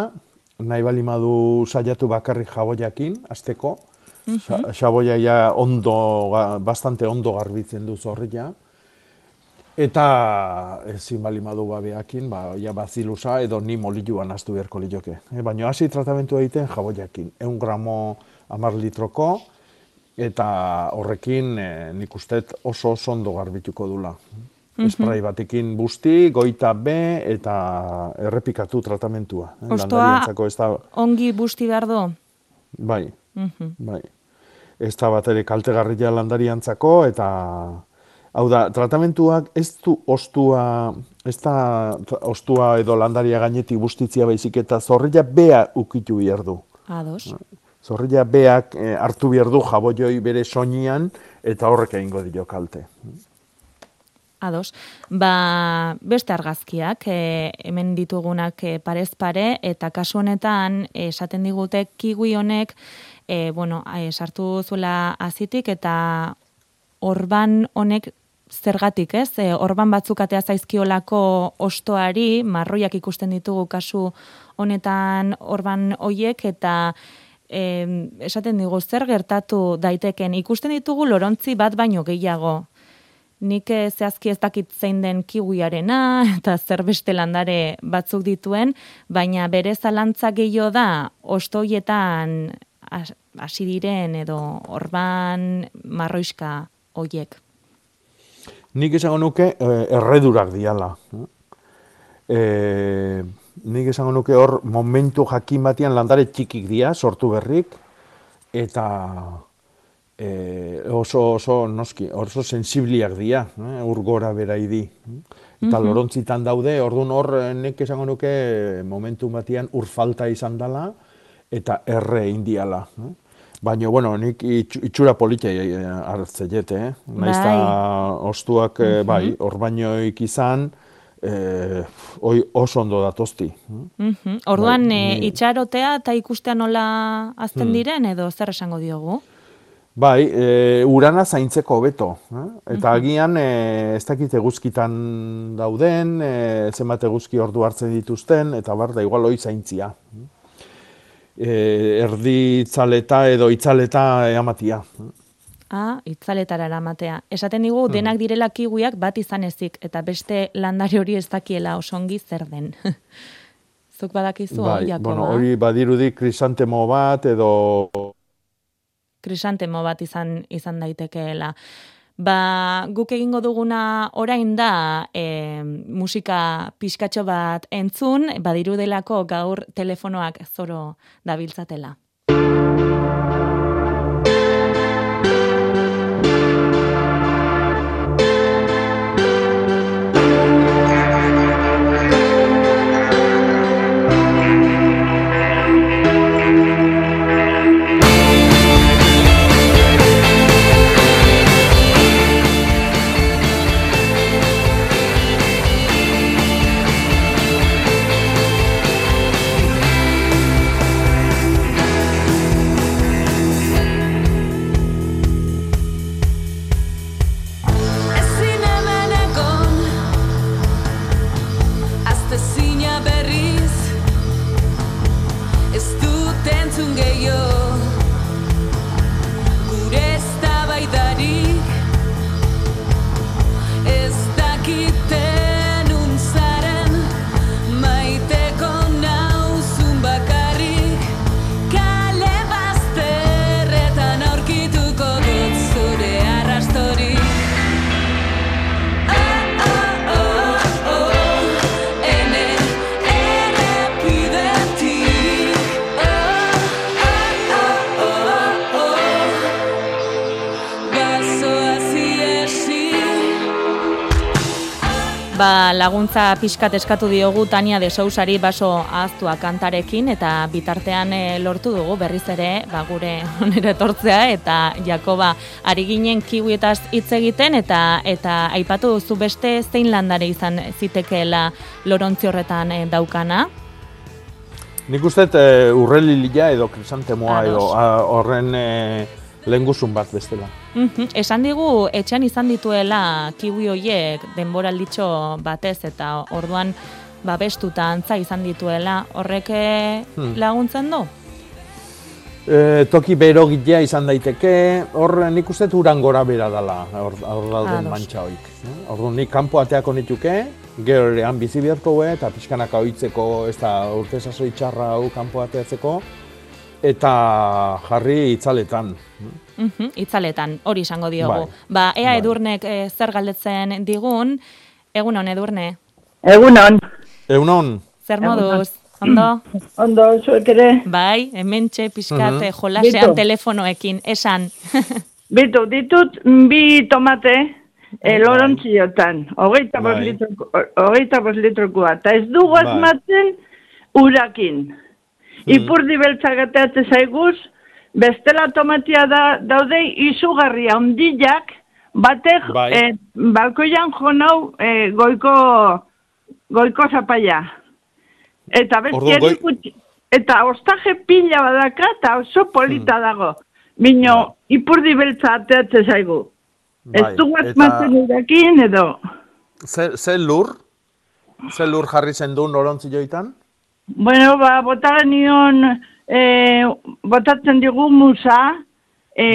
nahi balimadu saiatu bakarrik jaboiakin, azteko, Mhm. Xaboia ja ondo, ga- bastante ondo garbitzen du zorria. Eta ezin bali madu babeakin, ba, ja bazilusa edo ni molilluan astu beharko liloke. E, baina hasi tratamentu egiten jaboiakin. Eun gramo amar litroko, eta horrekin e, nik ustet oso oso ondo garbituko dula. Mhm. Esprai batekin busti, goita be, eta errepikatu tratamentua. eh, Ostoa ez da, ongi busti behar du? bai, Mhm. bai. Ez da bat ere kaltegarria landariantzako, eta hau da, tratamentuak ez du ostua, ez da ostua edo landaria gainetik bustitzia baizik eta zorrilla bea ukitu behar du. Ados. Zorrilla beak eh, hartu behar du jaboioi bere soinian eta horrek egingo dio kalte. Ados. Ba, beste argazkiak, e, hemen ditugunak e, parez pare, eta kasu honetan e, esaten digute kiwi honek, e, bueno, e, sartu zuela azitik, eta orban honek zergatik, ez? E, orban batzuk atea zaizkiolako ostoari, marroiak ikusten ditugu kasu honetan orban hoiek, eta e, esaten digu, zer gertatu daiteken, ikusten ditugu lorontzi bat baino gehiago, Nik eh, zehazki ez dakit zein den kiwiarena eta zer beste landare batzuk dituen, baina bere zalantza gehiago da ostoietan has- hasi diren edo orban marroiska hoiek. Nik esango nuke eh, erredurak diala. E, nik esango nuke hor momentu jakin batean landare txikik dira, sortu berrik, eta e, oso, oso, noski, oso sensibliak dira, eh, ur gora beraidi. Eta Mhm. lorontzitan daude, orduan hor nik esango nuke momentu batean ur falta izan dela, eta erre indiala. Eh? Baina, bueno, nik itx- itxura polita eh, hartzeiet, eh? Naiz Bai. ostuak, eh, Mhm. bai, hor bainoik izan, eh, oi, oso ondo datozti. Mhm. Orduan, Bai, e, itxarotea eta ikustea nola azten Hmm. diren edo zer esango diogu? Bai, e, urana zaintzeko hobeto. Eh? Eta agian, e, ez dakit eguzkitan dauden, e, zenbat eguzki ordu hartzen dituzten, eta bar, da igual hoi zaintzia. E, erdi itzaleta edo itzaleta eamatia. Ah, itzaletara eramatea. Esaten digu, denak direla kiwiak bat izan ezik, eta beste landari hori ez dakiela osongi zer den. Zuk badakizu, bai, Jakoba? bueno, hori badirudi krisantemo bat edo krisantemo bat izan izan daitekeela. Ba, guk egingo duguna orain da e, musika pixkatxo bat entzun, badirudelako gaur telefonoak zoro dabiltzatela. Laguntza pixkat eskatu diogu Tania de Sousari baso ahaztua kantarekin eta bitartean eh, lortu dugu berriz ere ba, gure onera etortzea eta Jakoba ari ginen kiwietaz hitz egiten eta eta aipatu duzu beste zein landare izan zitekeela lorontzi horretan eh, daukana. Nik uste e, urrelilila edo krisantemoa edo a, horren e, lehengusun bat bestela. Mhm, Esan digu etxean izan dituela kiwi hoiek denboralditxo batez eta orduan babestuta antza izan dituela horrek eh, Hmm. laguntzen du? E, toki berogilea izan daiteke, hor nik uste uran gora bera dela, hor, hor dauden mantxa hoik. Orduan nik kanpo ateako nituke, gero ere han bizi beharko eta pixkanaka oitzeko, ez da urte sasoi txarra hau kanpo ateatzeko, eta jarri itzaletan. Mhm, itzaletan, hori izango diogu. Bai. Ba, ea Bai. edurnek eh, zer galdetzen digun, egun hon edurne, Egunon. Egunon, zer Egunon. moduz, ondo? Ondo, zuek ere. Bai, hementxe pixkat Mhm. eh, jolasean telefonoekin, esan. Bitu, ditut bi tomate e, lorontziotan. Hogeita bost Bai. litroko- hogeita bost litrokoa. Eta ez dugu Bai. asmatzen urakin. Ipurdi beltzak ateatze zaiguz, bestela tomatia da, daude izugarria ondillak, batek Bai. eh, balkoian jo nau eh, goiko, goiko zapaia. Eta bestiari goi- eta ostaje pila badaka eta oso polita dago. Bino, ipurdi beltza ateatze zaigu. Bai, Ez dugu eta- asmatzen urakin edo. ze, ze lur? Ze lur jarri zen duen orontzi joitan? Bueno, ba, bota genion, e, botatzen digu musa, e,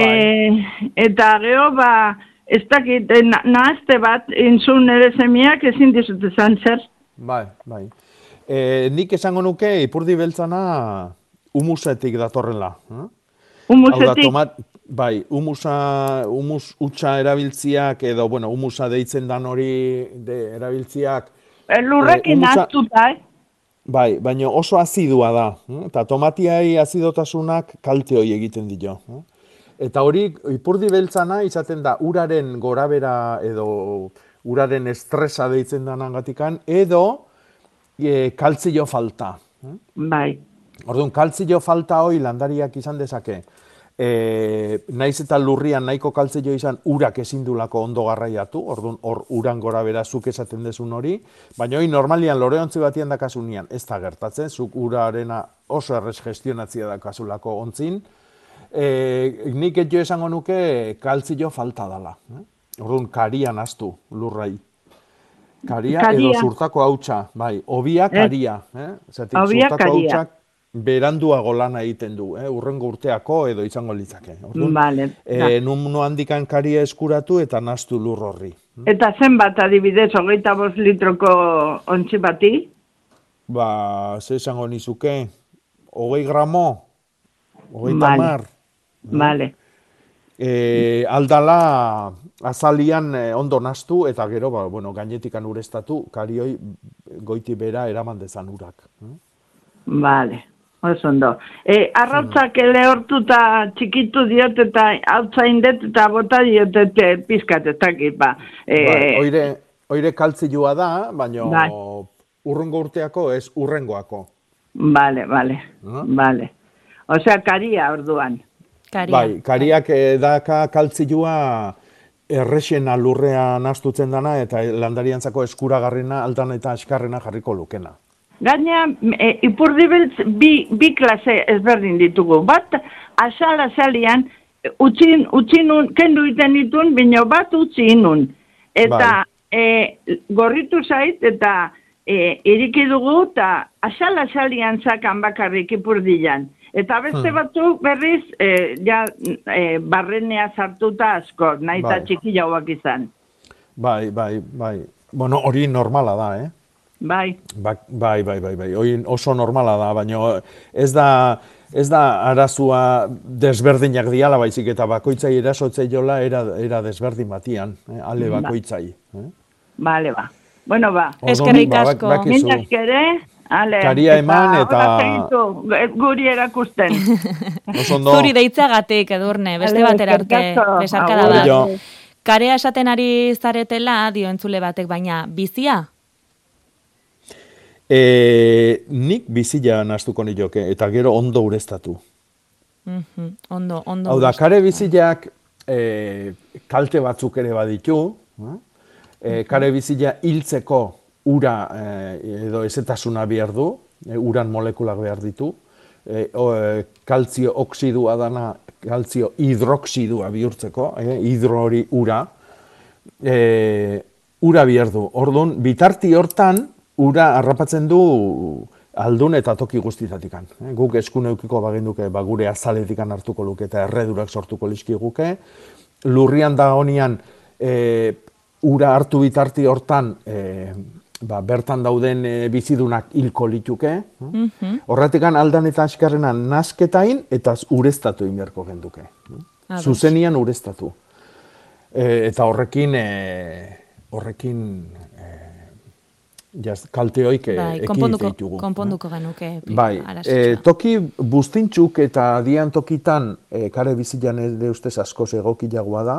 eta gero, ba, ez dakit, eh, na, nahazte bat, inzun ere semiak ezin dizut esan zer. Bai, bai. E, nik esango nuke ipurdi beltzana humusetik datorrela. Eh? Da, Humusetik, tomat, bai, humusa, humus utxa erabiltziak, edo, bueno, humusa deitzen dan hori de, erabiltziak, lurrekin humusa- nahaztuta, eh? Bai, baina oso azidua da. eh? Eta tomatiai azidotasunak kalte hori egiten dio. eh? Eta hori, ipurdi beltzana izaten da uraren gorabera edo uraren estresa deitzen danangatikan, edo e, kaltzio falta. eh? Bai. Orduan, kaltzio falta hoi landariak izan dezake. E, naiz eta lurrian nahiko kaltzio izan urak ezin dulako ondo garraiatu, orduan hor uran gora bera zuk esaten dezun hori, baina hoi normalian loreontzi batian dakasunean ez da gertatzen, zuk urarena oso errez gestionatzia dakasulako ontzin, e, nik jo esango nuke kaltzio falta dala. Eh? Orduan, karian astu lurrai. Karia, edo Karia. zurtako hautsa, bai, obia karia. Eh? Zatik, Obia zurtako karia. hautsak beranduago lana egiten du, eh? urrengo urteako edo izango litzake. Orduan, Vale, eh, nun no handikan karia eskuratu eta nastu lur horri. Eta zenbat adibidez, hogeita bost litroko ontsi bati? Ba, ze esango nizuke, hogei gramo, hogei Vale. tamar. Vale. e, aldala azalian eh, ondo nastu eta gero ba, bueno, gainetikan urestatu karioi goiti bera eraman dezan urak. Vale, oso ondo. E, arrautzak lehortuta txikitu diot eta hautzain dut eta bota diot eta pizkat ez dakit, ba. E, Bai, oire, oire kaltzilua da, baina Bai. urrengo urteako ez urrengoako. Vale, vale, vale. Osea, karia orduan. Bai, kariak eh, daka kaltzilua errexena lurrean astutzen dana eta landariantzako eskuragarrena aldan eta eskarrena jarriko lukena. Gaina, e, ipurdi beltz bi, bi klase ezberdin ditugu. Bat, asal asalian, utzi, utzi nun, kendu iten ditun, baina bat utzi nun. Eta e, gorritu zait, eta e, iriki dugu, eta asal asalian zakan bakarrik ipurdian. Eta beste Hmm. batzuk berriz, e, ja, e, barrenea sartuta asko, nahi eta Bai. txiki jauak izan. Bai, bai, bai. Bueno, hori normala da, eh? Bai, Ba, bai, bai, bai, bai. Hori oso normala da, baina ez da, ez da arazua desberdinak diala baizik eta bakoitzai erasotzei jola era, era desberdin batian, eh? ale Ba. bakoitzai. Eh? Bale, ba. Bueno, ba. Eskerrik ba, bak- asko. Mila eskere, ale. Karia eman eta- segitu, gu- guri erakusten. Oso ondo. Zuri deitzeagatik, edurne, beste batera arte, besarkada bat. Karea esaten ari zaretela, dio entzule batek, baina bizia? E, nik bizila nastuko nioke, eta gero ondo ureztatu. Mhm, Ondo, ondo. Hau da, kare bizilak e, kalte batzuk ere baditu, e, kare bizila hiltzeko ura e, edo ezetasuna behar du, e, uran molekulak behar ditu, e, o, e, kaltzio oksidua dana, kaltzio hidroksidua bihurtzeko, e, hidro hori ura, e, ura behar du. Orduan, bitarti hortan, ura harrapatzen du aldun eta toki guztitatikan. Eh, Guk eskun eukiko bagenduke ba, gure azaletikan hartuko luke eta erredurak sortuko lizkiguke. Lurrian da honian e, ura hartu bitarti hortan e, ba, bertan dauden e, bizidunak hilko lituke. Mhm. Horratikan aldan eta askarrenan nasketain eta ureztatu inberko genduke. Ados. Zuzenian ureztatu. E, eta horrekin, e, horrekin jaz, kalteoik e, Bai, ekidite konponduko, ditugu. konponduko genuke. pi- Bai, e, toki bustintxuk eta dian tokitan e, kare bizilan ere ustez askoz egokilagoa da.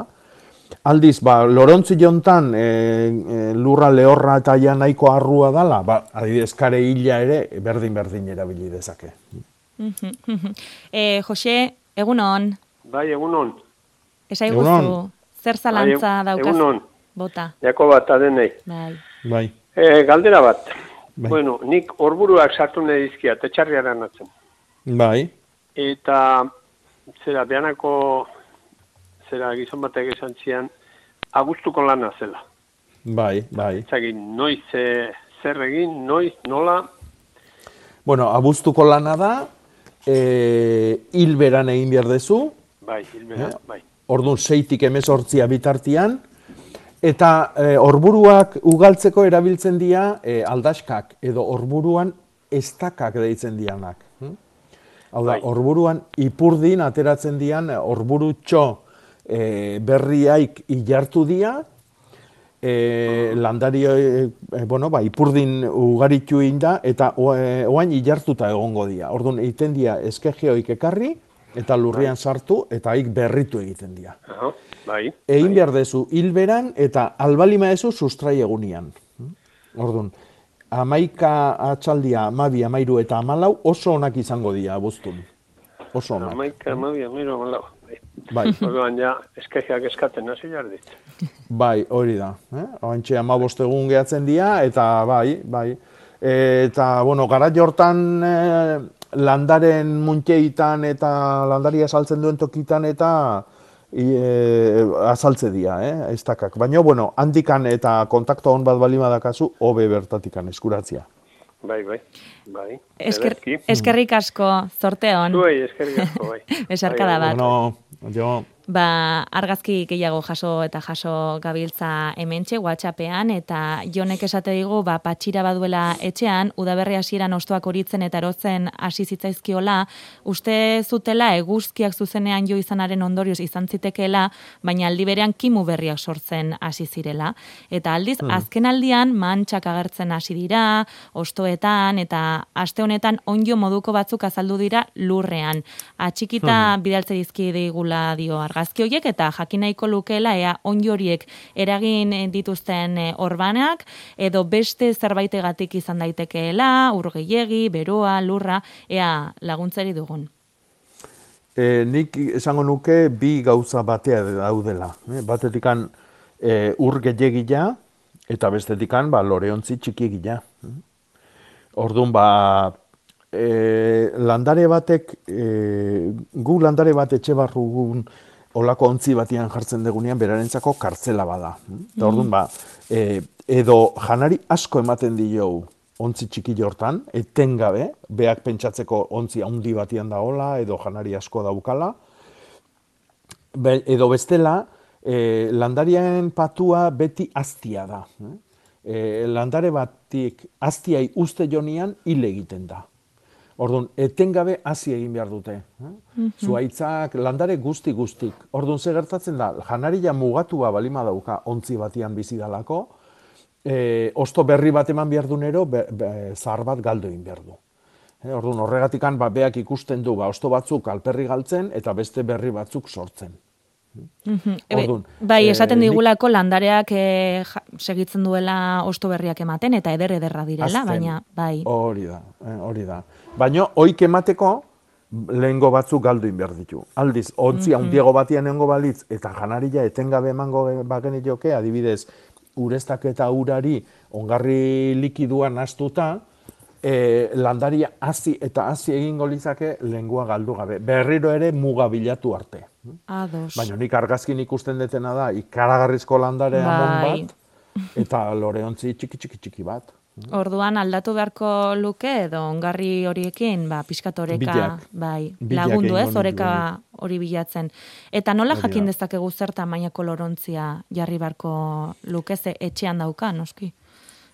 Aldiz, ba, lorontzi jontan e, e, lurra lehorra eta ja nahiko arrua dala, ba, adibidez, kare hila ere berdin-berdin erabili dezake. E, Jose, egunon, Bai, egunon. esai Egunon. guztu, zer zalantza Bai, daukaz? egunon. Bota, Jako bat adenei. bai. Bai. E, galdera bat. Bai. Bueno, nik orburuak sartu nahi dizkiat, etxarriaren atzen. Bai, Eta, zera, behanako, zera, gizon batek esan zian, agustuko lana zela. bai, bai. Zagin, noiz, e, zer egin, noiz, nola, Bueno, abuztuko lana da, e, hil beran egin behar dezu, bai, hilbera, Eh? bai. Orduan seitik emezortzia bitartian, eta e, orburuak ugaltzeko erabiltzen dira e, aldaskak, edo orburuan estakak deitzen dianak. hm? Hau da, Bai. orburuan ipurdin ateratzen dian e, orburutxo e, berriaik ilartu dia, e, landario, e, e, bueno, ba, ipurdin ugaritu da, eta e, oain ilartuta egongo dira. Orduan, egiten dira eskegeoik ekarri, eta lurrian sartu, eta haik berritu egiten dira. Aha, bai. Egin behar dezu hilberan eta albalima dezu sustrai egunian. Orduan, amaika atxaldia, amabi, amairu eta amalau oso onak izango dira abuztun. Oso onak. Amaika, amabia, miro, malau. Bai. Bai. Orduan, ja, eskejeak eskaten hasi behar dit. Bai, hori da. Eh? Oantxe amabost egun gehatzen dira, eta bai, bai. Eta, bueno, gara jortan eh, landaren muntxeitan eta landaria saltzen duen tokitan eta e, azaltze dira, eh, estakak. Baina, bueno, handikan eta kontakto hon bat balima dakazu, hobe bertatikan eskuratzia. Bai, bai, bai. Esker, Ederki. eskerrik asko, zorte hon. Zuei, eskerrik asko, bai. Besarkada bat. Bueno, jo, Ba, argazki gehiago jaso eta jaso gabiltza hementxe WhatsAppean eta Jonek esate digu ba patxira baduela etxean udaberri hasieran ostoak horitzen eta erotzen hasi zitzaizkiola, uste zutela eguzkiak zuzenean jo izanaren ondorioz izan zitekeela, baina aldi berean kimu berriak sortzen hasi zirela eta aldiz Hmm. azken aldian mantxak agertzen hasi dira, ostoetan eta aste honetan onjo moduko batzuk azaldu dira lurrean. Atxikita Hmm. bidaltze dizki digula dio argazki horiek eta jakin nahiko lukeela ea onjo eragin dituzten eh, orbanak edo beste zerbaitegatik izan daitekeela, ur gehiegi, beroa, lurra, ea laguntzari dugun. E, nik esango nuke bi gauza batea daudela. Eh? Batetikan e, ur gehiagia eta bestetikan ba, loreontzi txikigia. Orduan, ba, e, landare batek, e, gu landare bat etxe barrugun olako ontzi batian jartzen degunean berarentzako kartzela bada. Eta orduan, ba, e, edo janari asko ematen dio ontzi txiki hortan, etengabe, beak pentsatzeko ontzi handi batian daola, edo janari asko daukala, Be, edo bestela, e, landariaren patua beti aztia da. E, landare batik aztiai uste jonian hile egiten da. Orduan, etengabe hasi egin behar dute. Mhm. Zuaitzak, landare guzti guztik. Orduan, ze gertatzen da, janaria mugatua balima dauka ontzi batian bizi dalako, e, osto berri bat eman behar dunero, be, be, zahar bat galdu egin behar du. E, orduan, horregatikan ba, beak ikusten du, ba, osto batzuk alperri galtzen, eta beste berri batzuk sortzen. Mhm. Ebe, Orduan, bai, eh, esaten digulako landareak eh, ja- segitzen duela osto berriak ematen eta eder ederra direla, Hazten. baina bai. Hori da, eh, hori da. Baina, oik emateko, lehengo batzuk galdu egin behar ditu. Aldiz, ontzi Mhm. handiago batian egongo balitz, eta janaria etengabe emango ge- bageni joke, adibidez, ureztak eta urari ongarri likiduan astuta, e, landaria hasi eta hasi egingo litzake lengua galdu gabe. Berriro ere muga bilatu arte. Ados. Baina nik argazkin ikusten detena da, ikaragarrizko landare amon Bai. bat, eta loreontzi txiki txiki txiki bat. Orduan aldatu beharko luke edo ongarri horiekin, ba, pixkatoreka, Bilak. bai, Bilak lagundu ez, oreka hori bilatzen. Eta nola Hori da. jakin dezakegu zer tamainako lorontzia jarri beharko luke ze etxean dauka, noski?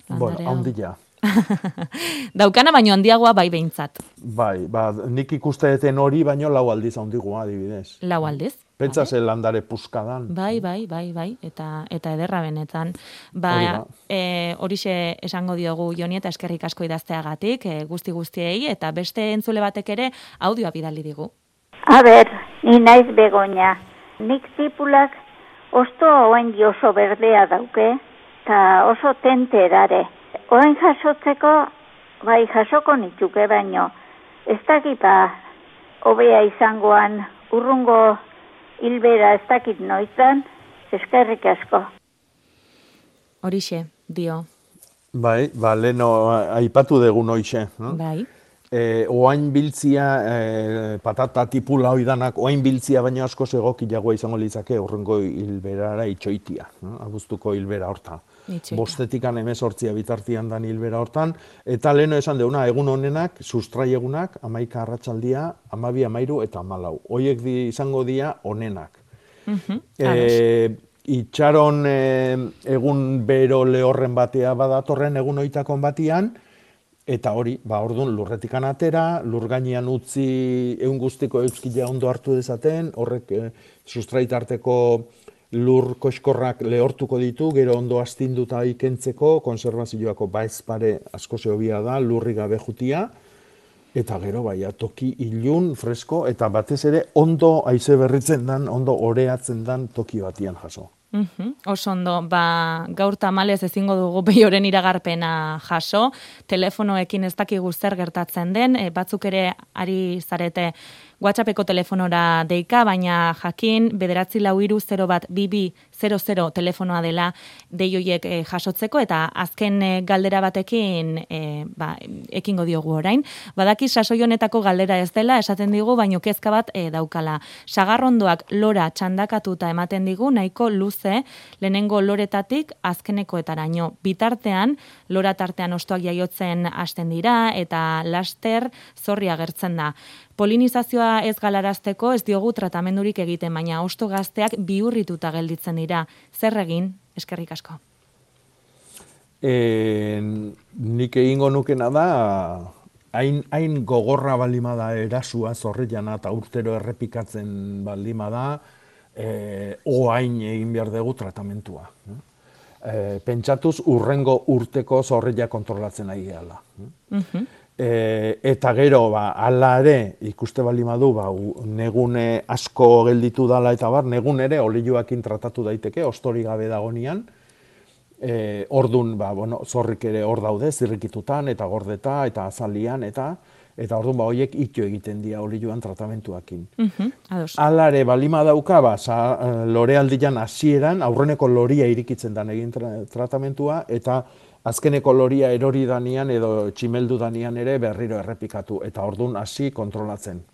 Bueno, Landare hau. handia. Daukana baino handiagoa bai behintzat. Bai, ba, nik ikuste deten hori, baino lau aldiz handigoa, adibidez. Lau aldiz. Pentsa ze landare puskadan. Bai, bai, bai, bai, eta eta ederra benetan. Hori Ba, e, horixe esango diogu Joni eta eskerrik asko idazteagatik, e, guzti guztiei eta beste entzule batek ere audioa bidali digu. A ber, ni naiz begoña. Nik tipulak osto oen oso berdea dauke, eta oso tente edare. Oen jasotzeko, bai jasoko nitzuke baino, ez dakit ba, hobea izangoan urrungo hilbera ez dakit noizan, eskerrik asko. Horixe, dio. Bai, ba, leno aipatu dugu noixe. No? Bai. E, oain biltzia, e, patata tipula oidanak, oain biltzia baino asko egokiagoa izango litzake urrengo hilberara itxoitia, no? abuztuko hilbera hortan. Bostetikan emezortzia bitartian dan hilbera hortan, eta leheno esan deuna, egun honenak, sustrai egunak, amaika arratsaldia, amabi amairu eta amalau. Hoiek di, izango dira onenak. Mhm, E, itxaron e, egun bero lehorren batea badatorren egun oitakon batian, eta hori, ba, orduan lurretikan atera, lur gainean utzi egun guztiko euskila ondo hartu dezaten, horrek e, sustraitarteko lur koxkorrak lehortuko ditu, gero ondo astinduta ikentzeko, konservazioako baez pare asko zehobia da, lurri gabe jutia, eta gero baia toki ilun, fresko, eta batez ere ondo haize berritzen dan, ondo oreatzen dan toki batian jaso. Mhm, Oso ondo, ba, gaur tamalez ezingo dugu behioren iragarpena jaso, telefonoekin ez dakigu zer gertatzen den, e, batzuk ere ari zarete WhatsAppeko telefonora deika, baina jakin bederatzi lau iru 0 bat bibi 00 telefonoa dela deioiek e, jasotzeko, eta azken e, galdera batekin e, ba, ekingo diogu orain. Badaki sasoi honetako galdera ez dela, esaten digu, baino kezka bat e, daukala. Sagarrondoak lora txandakatuta ematen digu, nahiko luze, lehenengo loretatik azkenekoetaraino. Bitartean, lora tartean ostoak jaiotzen hasten dira, eta laster zorri agertzen da. Polinizazioa ez galarazteko ez diogu tratamendurik egiten, baina osto gazteak bihurrituta gelditzen dira. Zer egin, eskerrik asko. E, nik egingo nukena da, hain, hain gogorra balima da erasua zorreiana eta urtero errepikatzen balima da, e, oain egin behar dugu tratamentua. E, pentsatuz urrengo urteko zorreia kontrolatzen ari gehala. E, eta gero, ba, ala ere, ikuste balima du, ba, negune asko gelditu dala eta bar, negun ere olioakin tratatu daiteke, ostori gabe dagonian, e, ordun ba, bueno, zorrik ere hor daude, zirrikitutan eta gordeta eta azalian eta eta ordun ba hoiek ito egiten dira olioan tratamentuakin. Mhm, ados. Alare balima dauka ba eh, lorealdian hasieran aurreneko loria irikitzen dan egin tra- tratamentua eta azkeneko loria erori danian edo tximeldu danian ere berriro errepikatu eta ordun hasi kontrolatzen.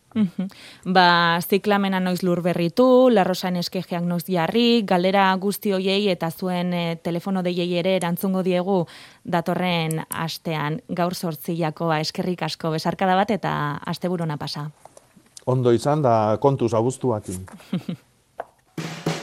Ba, ziklamena noiz lur berritu, larrosan eskejeak noiz jarri, galdera guzti hoiei eta zuen e, telefono deiei ere erantzungo diegu datorren astean gaur sortziakoa eskerrik asko besarkada bat eta asteburona pasa. Ondo izan da kontuz abuztuakin.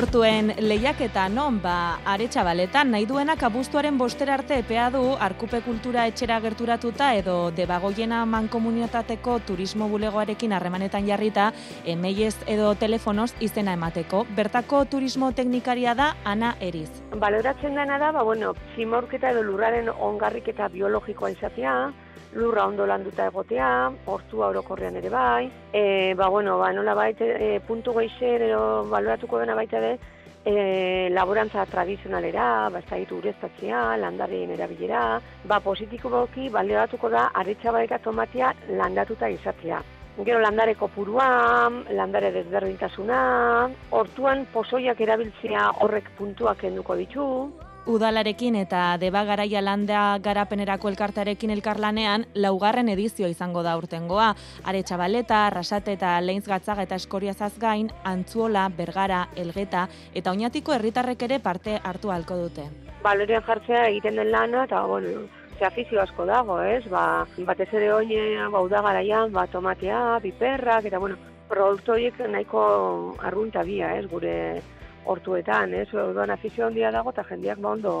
Hortuen lehiaketa non, ba, aretxabaletan nahi duenak abuztuaren bostera arte epea du arkupe kultura etxera gerturatuta edo debagoiena mankomuniotateko turismo bulegoarekin harremanetan jarrita emeiez edo telefonoz izena emateko. Bertako turismo teknikaria da Ana Eriz. Baloratzen dena da, ba, bueno, zimorketa edo lurraren ongarriketa biologikoa izatea, lurra ondo landuta egotea, hortua orokorrean ere bai, e, ba, bueno, ba, nola baita, e, puntu geixer edo baloratuko dena baita ere, e, laborantza tradizionalera, ba, ditu ureztatzea, landareen erabilera, ba, positikoki baloratuko da aretsabaleta tomatea landatuta izatea. Gero landare kopurua, landare desberdintasuna, hortuan pozoiak erabiltzea horrek puntuak kenduko ditu, Udalarekin eta Deba Garaia Landa Garapenerako elkartearekin elkarlanean laugarren edizio izango da urtengoa. Aretxabaleta, Arrasate eta Leintz Gatzaga eta Eskoriazaz gain, Antzuola, Bergara, Elgeta eta Oñatiko herritarrek ere parte hartu halko dute. balorean jartzea egiten den lana, eta, bueno, ze afizio asko dago, ez? Ba, batez ere oine, ba, udagaraian, ba, tomatea, piperrak, eta, bueno, produktu horiek nahiko arrunta bia, ez? Gure hortuetan, ez? Orduan afizio handia dago, eta jendeak ba, ondo,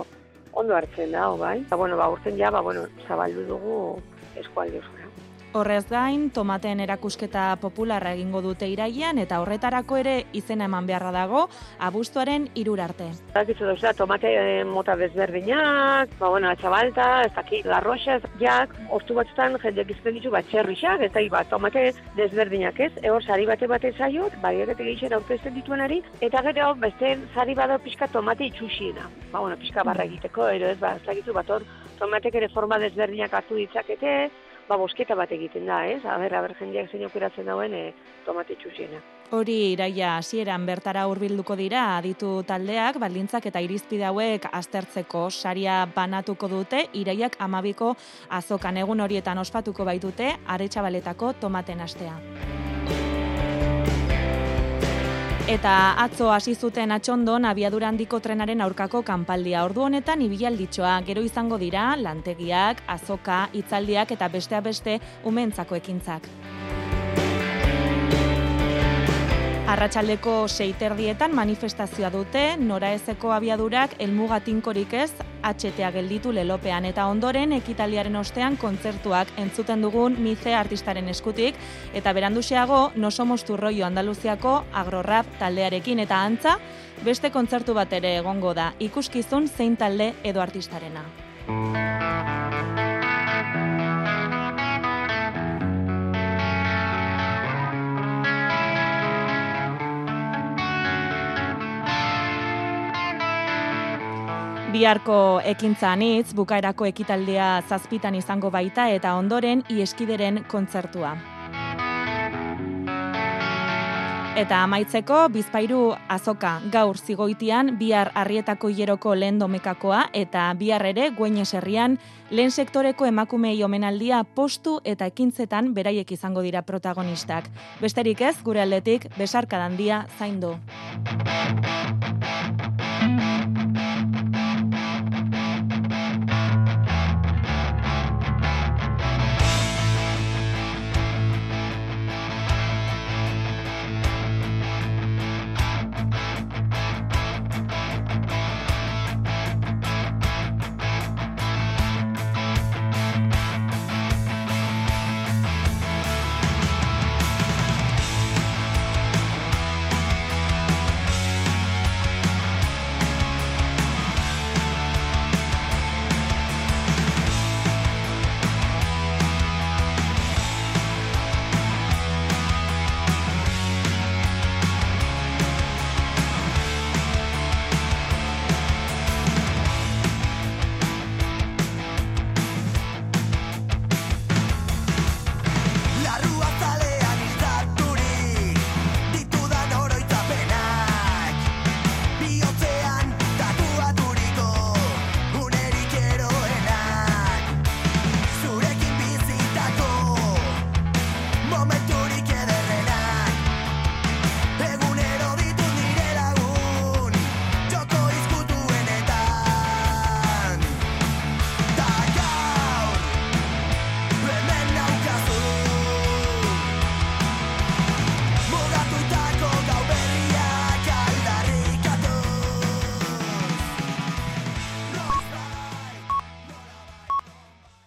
ondo hartzen dago, bai? Eta, bueno, ba, urten ja, ba, bueno, zabaldu dugu eskualde osoa. Horrez gain, tomateen erakusketa popularra egingo dute iraian eta horretarako ere izena eman beharra dago abuztuaren irur arte. Dakizu dauzela, tomate eh, mota desberdinak, ba, bueno, atxabalta, ez dakit, larroxa, jak, hortu batzutan jendeak izten ditu bat txerrixak, ez dakit, ba, tomate desberdinak ez, ehor sari bate bate zaiot, bariakete gehixen aurkezten dituenari, eta gero beste sari bado pixka tomate itxusiena. Ba, bueno, pixka barra egiteko, ero ez, ba, ez dakizu bat hor, tomatek ere forma desberdinak hartu ditzakete, ba, bosketa bat egiten da, ez? Aber, aber jendeak zein aukeratzen dauen e, tomate itxusiena. Hori iraia hasieran bertara hurbilduko dira aditu taldeak baldintzak eta irizpide hauek aztertzeko saria banatuko dute iraiak amabiko azokan egun horietan ospatuko baitute aretsabaletako tomaten astea. Eta atzo hasi zuten atxondon abiadura handiko trenaren aurkako kanpaldia. Ordu honetan ibilalditxoa gero izango dira lantegiak, azoka, hitzaldiak eta besteak beste umentzako ekintzak. Arratsaldeko seiterdietan manifestazioa dute, noraezeko abiadurak elmuga tinkorik ez, HTA gelditu lelopean eta ondoren ekitaliaren ostean kontzertuak entzuten dugun mize artistaren eskutik, eta beranduxeago no somos tu rollo Andaluziako agrorrap taldearekin eta antza, beste kontzertu bat ere egongo da, ikuskizun zein talde edo artistarena. Biharko ekintza anitz, bukaerako ekitaldea zazpitan izango baita eta ondoren ieskideren kontzertua. Eta amaitzeko, bizpairu azoka gaur zigoitian, bihar arrietako hieroko lehen domekakoa, eta bihar ere, gueñes herrian, lehen sektoreko emakumei omenaldia postu eta ekintzetan beraiek izango dira protagonistak. Besterik ez, gure aldetik, besarkadan dia zaindu.